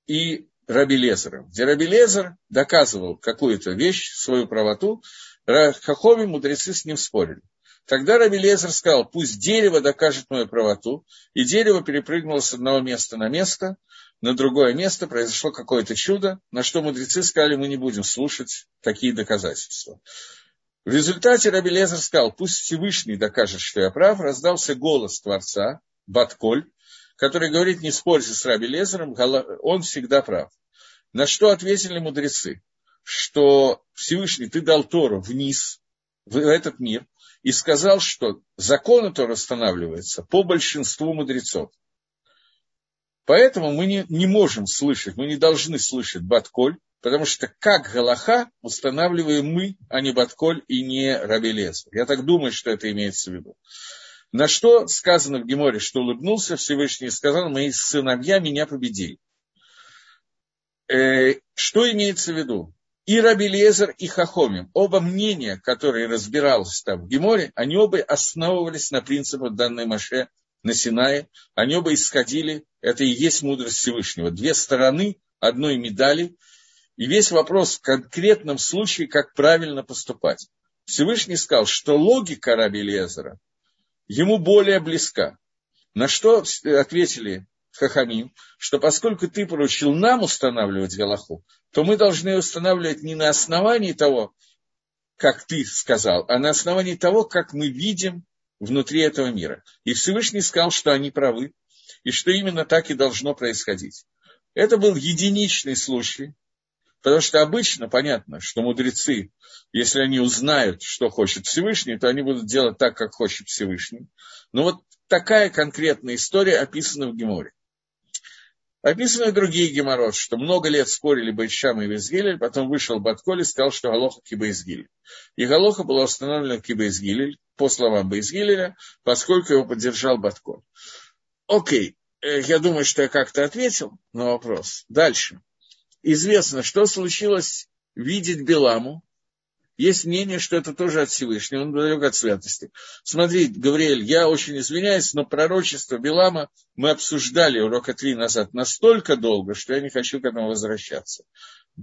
и Раби Лезером, где Раби Лезер доказывал какую-то вещь, свою правоту, Хахоми мудрецы с ним спорили. Тогда Раби Лезер сказал, пусть дерево докажет мою правоту, и дерево перепрыгнуло с одного места на место, на другое место произошло какое-то чудо, на что мудрецы сказали, мы не будем слушать такие доказательства. В результате Раби Лезер сказал, пусть Всевышний докажет, что я прав, раздался голос Творца, Батколь, который говорит, не спорьте с Раби Лезером, он всегда прав. На что ответили мудрецы? Что Всевышний, ты дал Тору вниз, в этот мир, и сказал, что законы Тора устанавливаются по большинству мудрецов. Поэтому мы не, не можем слышать, мы не должны слышать Батколь, потому что как Галаха устанавливаем мы, а не Батколь и не Рабелезер. Я так думаю, что это имеется в виду. На что сказано в Геморе, что улыбнулся Всевышний и сказал, мои сыновья меня победили. Э, что имеется в виду? И Рабелезер, и Хахомим, оба мнения, которые разбирались там в Геморе, они оба основывались на принципах данной Маше на Синае, они оба исходили, это и есть мудрость Всевышнего. Две стороны одной медали, и весь вопрос в конкретном случае, как правильно поступать. Всевышний сказал, что логика Раби Лезера ему более близка. На что ответили Хахамим, что поскольку ты поручил нам устанавливать Галаху, то мы должны устанавливать не на основании того, как ты сказал, а на основании того, как мы видим внутри этого мира. И Всевышний сказал, что они правы, и что именно так и должно происходить. Это был единичный случай, потому что обычно понятно, что мудрецы, если они узнают, что хочет Всевышний, то они будут делать так, как хочет Всевышний. Но вот такая конкретная история описана в Геморе. Описаны другие геморрот, что много лет спорили Байшам и Визгилель, потом вышел Батколь и сказал, что Галоха Кибаизгилель. И Галоха была установлена Кибаизгилель, по словам Бейзгилеля, поскольку его поддержал Батколь. Окей, э, я думаю, что я как-то ответил на вопрос. Дальше. Известно, что случилось видеть Беламу, есть мнение, что это тоже от Всевышнего, он далек от святости. Смотри, Гавриэль, я очень извиняюсь, но пророчество Белама мы обсуждали урока три назад настолько долго, что я не хочу к этому возвращаться.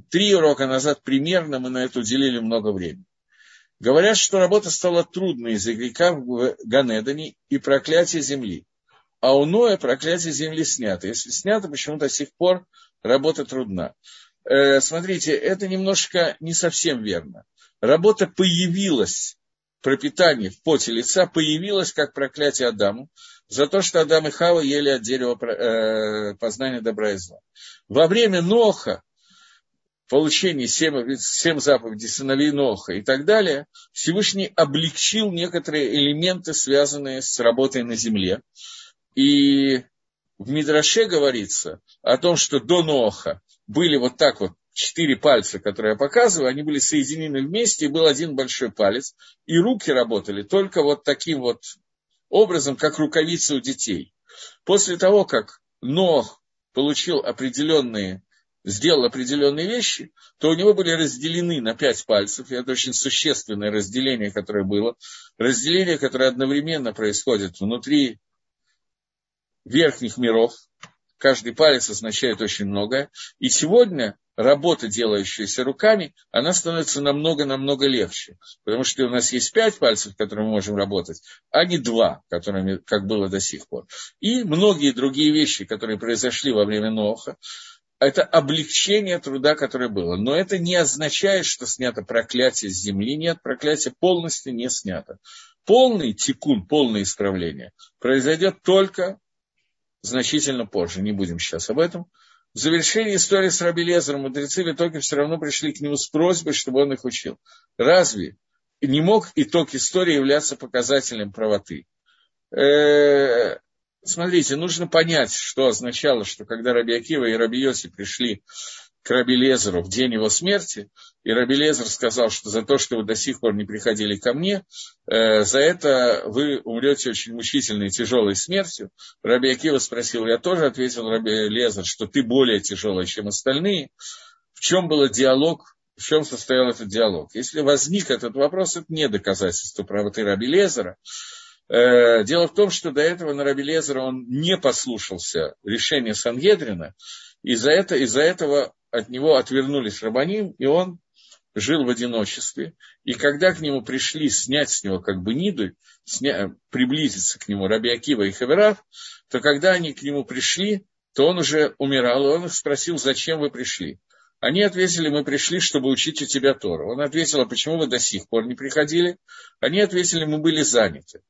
Три урока назад примерно мы на это уделили много времени. Говорят, что работа стала трудной из-за греха в Ганедане и проклятия земли. А у Ноя проклятие земли снято. Если снято, почему-то до сих пор работа трудна. Э, смотрите, это немножко не совсем верно работа появилась, пропитание в поте лица появилось как проклятие Адаму за то, что Адам и Хава ели от дерева э, познания добра и зла. Во время Ноха, получения семь, семь заповедей сыновей Ноха и так далее, Всевышний облегчил некоторые элементы, связанные с работой на земле. И в Мидраше говорится о том, что до Ноха были вот так вот четыре пальца, которые я показываю, они были соединены вместе, и был один большой палец, и руки работали только вот таким вот образом, как рукавицы у детей. После того, как Нох получил определенные, сделал определенные вещи, то у него были разделены на пять пальцев, и это очень существенное разделение, которое было, разделение, которое одновременно происходит внутри верхних миров, каждый палец означает очень многое, и сегодня работа, делающаяся руками, она становится намного-намного легче. Потому что у нас есть пять пальцев, которыми мы можем работать, а не два, которыми, как было до сих пор. И многие другие вещи, которые произошли во время Ноха, это облегчение труда, которое было. Но это не означает, что снято проклятие с земли. Нет, проклятие полностью не снято. Полный тикун, полное исправление произойдет только значительно позже. Не будем сейчас об этом. В завершении истории с Раби Лезером мудрецы в итоге все равно пришли к нему с просьбой, чтобы он их учил. Разве не мог итог истории являться показателем правоты? Э-э- смотрите, нужно понять, что означало, что когда Раби Акива и Раби Йоси пришли к Раби Лезеру в день его смерти, и Раби Лезер сказал, что за то, что вы до сих пор не приходили ко мне, э, за это вы умрете очень мучительной и тяжелой смертью. Раби Акива спросил, я тоже ответил Раби Лезер, что ты более тяжелый, чем остальные. В чем был диалог, в чем состоял этот диалог? Если возник этот вопрос, это не доказательство правоты Раби Лезера. Э, дело в том, что до этого на Раби Лезера он не послушался решения Сангедрина, из-за этого, из этого от него отвернулись рабаним, и он жил в одиночестве. И когда к нему пришли снять с него как бы ниду, сня, приблизиться к нему Раби Акива и Хаверав, то когда они к нему пришли, то он уже умирал, и он их спросил, зачем вы пришли. Они ответили, мы пришли, чтобы учить у тебя Тору. Он ответил, а почему вы до сих пор не приходили? Они ответили, мы были заняты.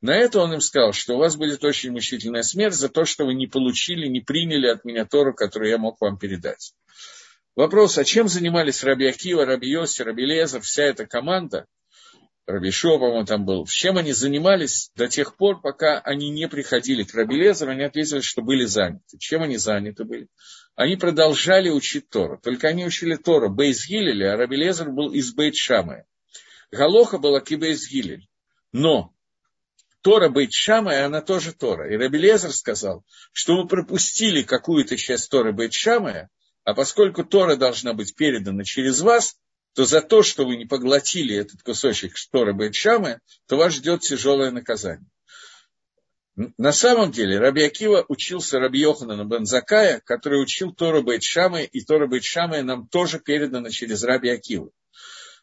На это он им сказал, что у вас будет очень мучительная смерть за то, что вы не получили, не приняли от меня Тору, которую я мог вам передать. Вопрос, а чем занимались Раби Акива, Раби Йоси, Раби Лезер, вся эта команда, Раби Шо, по-моему, там был, чем они занимались до тех пор, пока они не приходили к Раби Лезеру, они ответили, что были заняты. Чем они заняты были? Они продолжали учить Тору, только они учили Тору Бейс Гилель, а Раби Лезер был из Бейт Шамая. Галоха была Кибейс Гилель. Но Тора Бейт Шамая, она тоже Тора. И Раби Лезер сказал, что мы пропустили какую-то часть Торы Бейт Шамая, а поскольку Тора должна быть передана через вас, то за то, что вы не поглотили этот кусочек Тора Бейт-Шамы, то вас ждет тяжелое наказание. На самом деле Раби Акива учился Раби Йоханана Бензакая, который учил Тору Бейт-Шамы, и Тора Бейт-Шамы нам тоже передана через Раби Акива.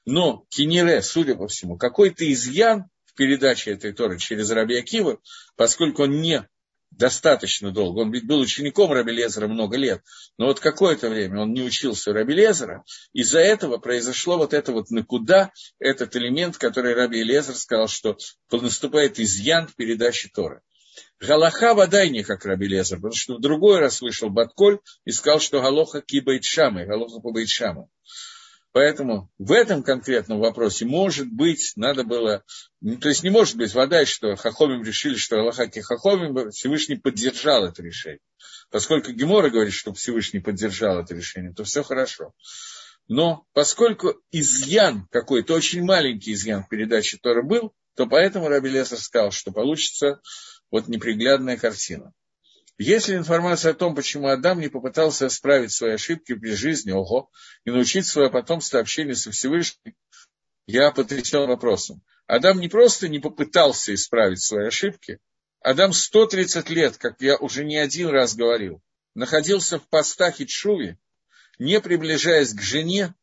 Но Кинере, судя по всему, какой-то изъян передаче этой Торы через Раби Акива, поскольку он не достаточно долго. Он ведь был учеником Раби Лезера много лет, но вот какое-то время он не учился у Раби Лезера. Из-за этого произошло вот это вот накуда, этот элемент, который Раби Лезер сказал, что наступает изъян в передаче Торы. Галаха водай не как Раби Лезер, потому что в другой раз вышел Батколь и сказал, что Галоха кибайт шамы, Галоха по шамы. Поэтому в этом конкретном вопросе, может быть, надо было... Ну, то есть не может быть вода, что Хахомим решили, что Аллахаки Хахомим Всевышний поддержал это решение. Поскольку Гемора говорит, что Всевышний поддержал это решение, то все хорошо. Но поскольку изъян какой-то, очень маленький изъян в передаче Тора был, то поэтому Раби Лесер сказал, что получится вот неприглядная картина. Есть ли информация о том, почему Адам не попытался исправить свои ошибки при жизни, ого, и научить свое потомство общению со Всевышним, я потрясен вопросом. Адам не просто не попытался исправить свои ошибки, Адам 130 лет, как я уже не один раз говорил, находился в постах и чуве, не приближаясь к жене,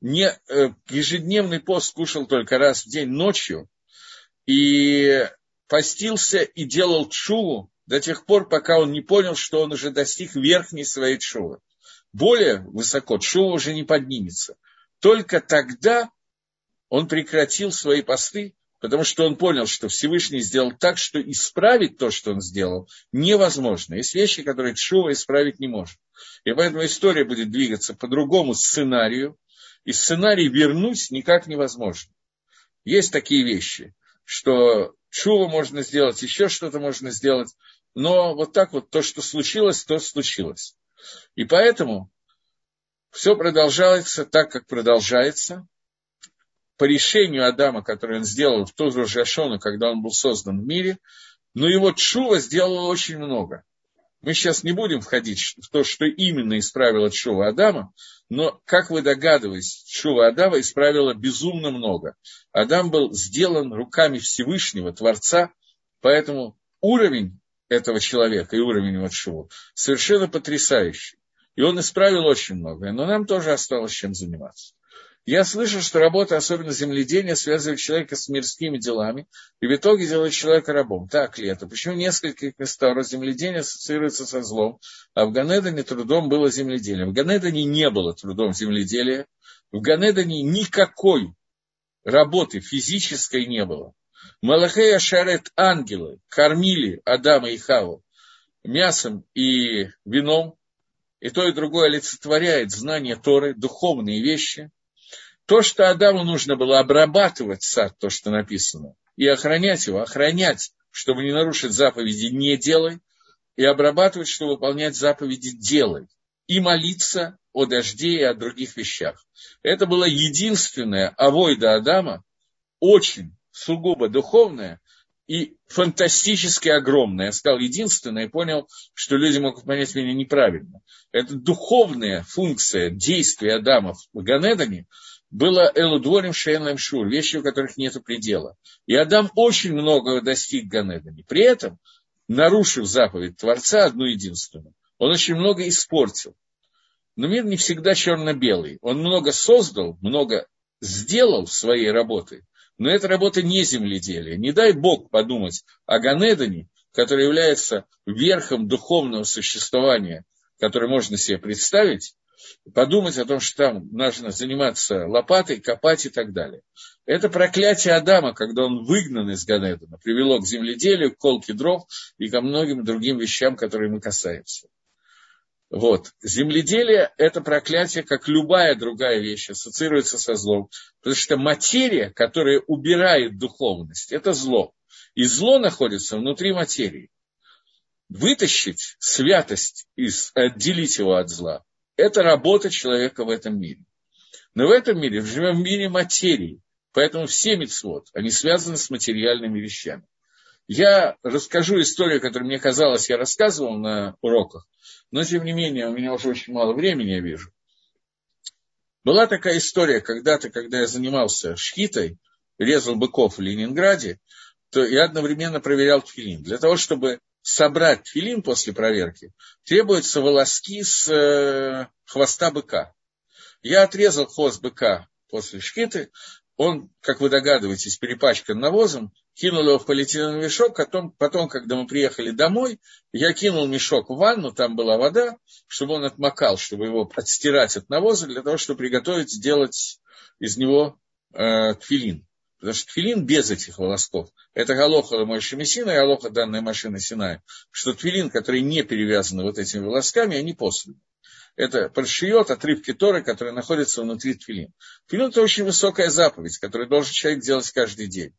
не, э, ежедневный пост кушал только раз в день ночью, и постился и делал чуву до тех пор, пока он не понял, что он уже достиг верхней своей чувы. Более высоко чува уже не поднимется. Только тогда он прекратил свои посты, потому что он понял, что Всевышний сделал так, что исправить то, что он сделал, невозможно. Есть вещи, которые Чува исправить не может. И поэтому история будет двигаться по другому сценарию, и сценарий вернуть никак невозможно. Есть такие вещи, что Чува можно сделать, еще что-то можно сделать, но вот так вот то, что случилось, то случилось. И поэтому все продолжается так, как продолжается. По решению Адама, который он сделал в ту же Жашону, когда он был создан в мире, но его Чува сделала очень много. Мы сейчас не будем входить в то, что именно исправила Чува Адама, но, как вы догадываетесь, Чува Адама исправила безумно много. Адам был сделан руками Всевышнего, Творца, поэтому уровень этого человека и уровень его Чуву совершенно потрясающий. И он исправил очень многое, но нам тоже осталось чем заниматься. Я слышу, что работа, особенно земледения, связывает человека с мирскими делами и в итоге делает человека рабом. Так ли это? Почему в нескольких местах земледение ассоциируется со злом, а в Ганедане трудом было земледелие? В Ганедане не было трудом земледелия, в Ганедане никакой работы физической не было. Малахея Шарет ангелы кормили Адама и Хаву мясом и вином, и то и другое олицетворяет знание Торы, духовные вещи. То, что Адаму нужно было обрабатывать сад, то, что написано, и охранять его, охранять, чтобы не нарушить заповеди, не делай, и обрабатывать, чтобы выполнять заповеди, делай, и молиться о дожде и о других вещах. Это было единственное авойда Адама, очень сугубо духовное, и фантастически огромное. Я сказал единственное и понял, что люди могут понять меня неправильно. Это духовная функция действия Адама в Ганедане была Элудворим Шейнлем Шур, вещи, у которых нет предела. И Адам очень многого достиг Ганедане. При этом, нарушив заповедь Творца, одну единственную, он очень много испортил. Но мир не всегда черно-белый. Он много создал, много сделал своей работой, но это работа не земледелия. Не дай Бог подумать о Ганедане, который является верхом духовного существования, которое можно себе представить, подумать о том, что там нужно заниматься лопатой, копать и так далее. Это проклятие Адама, когда он выгнан из Ганедана, привело к земледелию, к колке дров и ко многим другим вещам, которые мы касаемся. Вот. Земледелие – это проклятие, как любая другая вещь, ассоциируется со злом. Потому что материя, которая убирает духовность, это зло. И зло находится внутри материи. Вытащить святость, из, отделить его от зла – это работа человека в этом мире. Но в этом мире, в мире материи, поэтому все мецвод, они связаны с материальными вещами. Я расскажу историю, которую мне казалось, я рассказывал на уроках, но тем не менее, у меня уже очень мало времени, я вижу. Была такая история, когда-то, когда я занимался шхитой, резал быков в Ленинграде, то я одновременно проверял тфилин. Для того, чтобы собрать тфилин после проверки, требуются волоски с э, хвоста быка. Я отрезал хвост быка после шхиты, он, как вы догадываетесь, перепачкан навозом, кинул его в полиэтиленовый мешок, потом, потом, когда мы приехали домой, я кинул мешок в ванну, там была вода, чтобы он отмокал, чтобы его отстирать от навоза, для того, чтобы приготовить, сделать из него э, тфилин. Потому что тфилин без этих волосков. Это галоха Мойши Мессина и галоха данной машины Синай. Что тфилин, который не перевязан вот этими волосками, они после это паршиот, отрывки Торы, которые находятся внутри тфилин. Тфилин – это очень высокая заповедь, которую должен человек делать каждый день.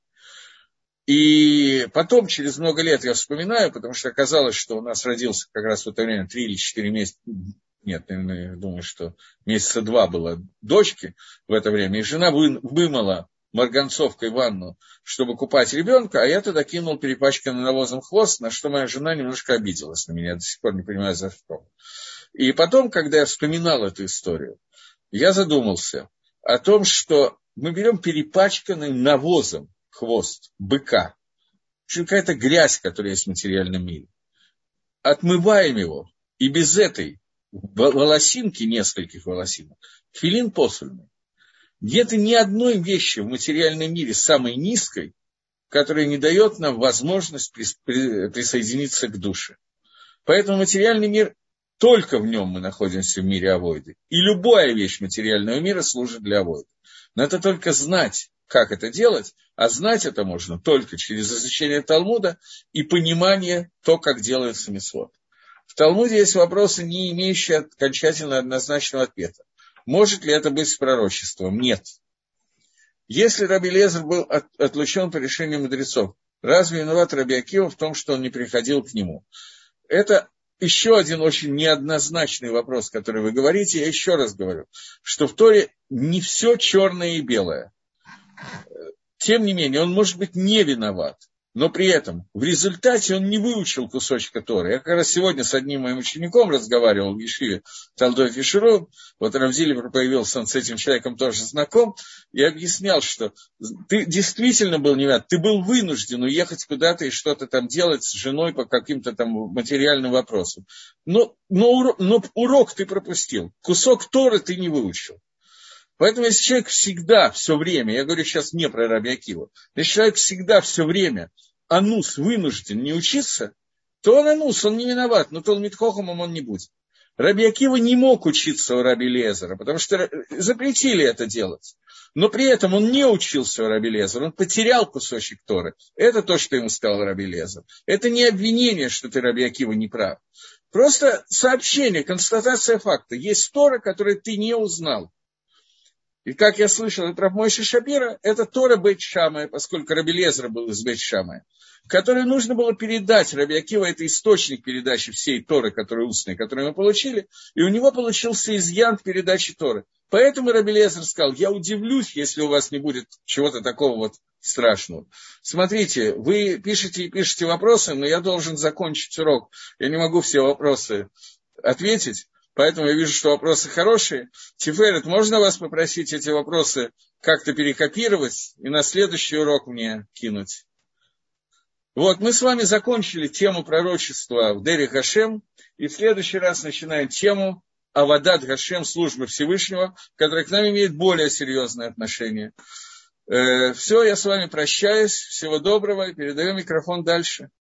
И потом, через много лет, я вспоминаю, потому что оказалось, что у нас родился как раз в это время три или четыре месяца, нет, наверное, я думаю, что месяца два было дочки в это время, и жена вымыла марганцовкой ванну, чтобы купать ребенка, а я тогда кинул перепачканный навозом хвост, на что моя жена немножко обиделась на меня, до сих пор не понимаю, за что. И потом, когда я вспоминал эту историю, я задумался о том, что мы берем перепачканный навозом хвост быка, какая-то грязь, которая есть в материальном мире, отмываем его, и без этой волосинки, нескольких волосинок, филин посольный. Нет ни одной вещи в материальном мире самой низкой, которая не дает нам возможность присоединиться к душе. Поэтому материальный мир только в нем мы находимся в мире авойды. И любая вещь материального мира служит для авойды. Но это только знать, как это делать, а знать это можно только через изучение Талмуда и понимание то, как делается мисвод. В Талмуде есть вопросы, не имеющие окончательно однозначного ответа. Может ли это быть пророчеством? Нет. Если Раби Лезер был от, отлучен по решению мудрецов, Разве виноват Рабиакива в том, что он не приходил к нему? Это еще один очень неоднозначный вопрос, который вы говорите. Я еще раз говорю, что в Торе не все черное и белое. Тем не менее, он может быть не виноват но при этом в результате он не выучил кусочка Торы. Я как раз сегодня с одним моим учеником разговаривал в Ешиве Талдой Фишеру, вот Равзили появился, он с этим человеком тоже знаком, и объяснял, что ты действительно был невят, ты был вынужден уехать куда-то и что-то там делать с женой по каким-то там материальным вопросам. Но, но, но урок ты пропустил, кусок Торы ты не выучил. Поэтому если человек всегда, все время, я говорю сейчас не про Раби Акиву, если человек всегда, все время анус вынужден не учиться, то он анус, он не виноват, но то Митхохомом он не будет. Раби Акива не мог учиться у Раби Лезера, потому что запретили это делать. Но при этом он не учился у Раби Лезера, он потерял кусочек Торы. Это то, что ему сказал Раби Лезер. Это не обвинение, что ты, Раби Акива, не прав. Просто сообщение, констатация факта. Есть Тора, которую ты не узнал. И как я слышал от Рабмойши Шапира, это Тора Бейт Шамая, поскольку Раби Лезер был из Бейт Шамая, который нужно было передать. Раби Акива – это источник передачи всей Торы, которые устные, которые мы получили, и у него получился изъян в передаче Торы. Поэтому Раби Лезер сказал, я удивлюсь, если у вас не будет чего-то такого вот страшного. Смотрите, вы пишете и пишете вопросы, но я должен закончить урок. Я не могу все вопросы ответить. Поэтому я вижу, что вопросы хорошие. Тиферет, можно вас попросить эти вопросы как-то перекопировать и на следующий урок мне кинуть? Вот, мы с вами закончили тему пророчества в Дере Хашем, и в следующий раз начинаем тему Авадат Хашем, службы Всевышнего, которая к нам имеет более серьезное отношение. Э, все, я с вами прощаюсь. Всего доброго и передаю микрофон дальше.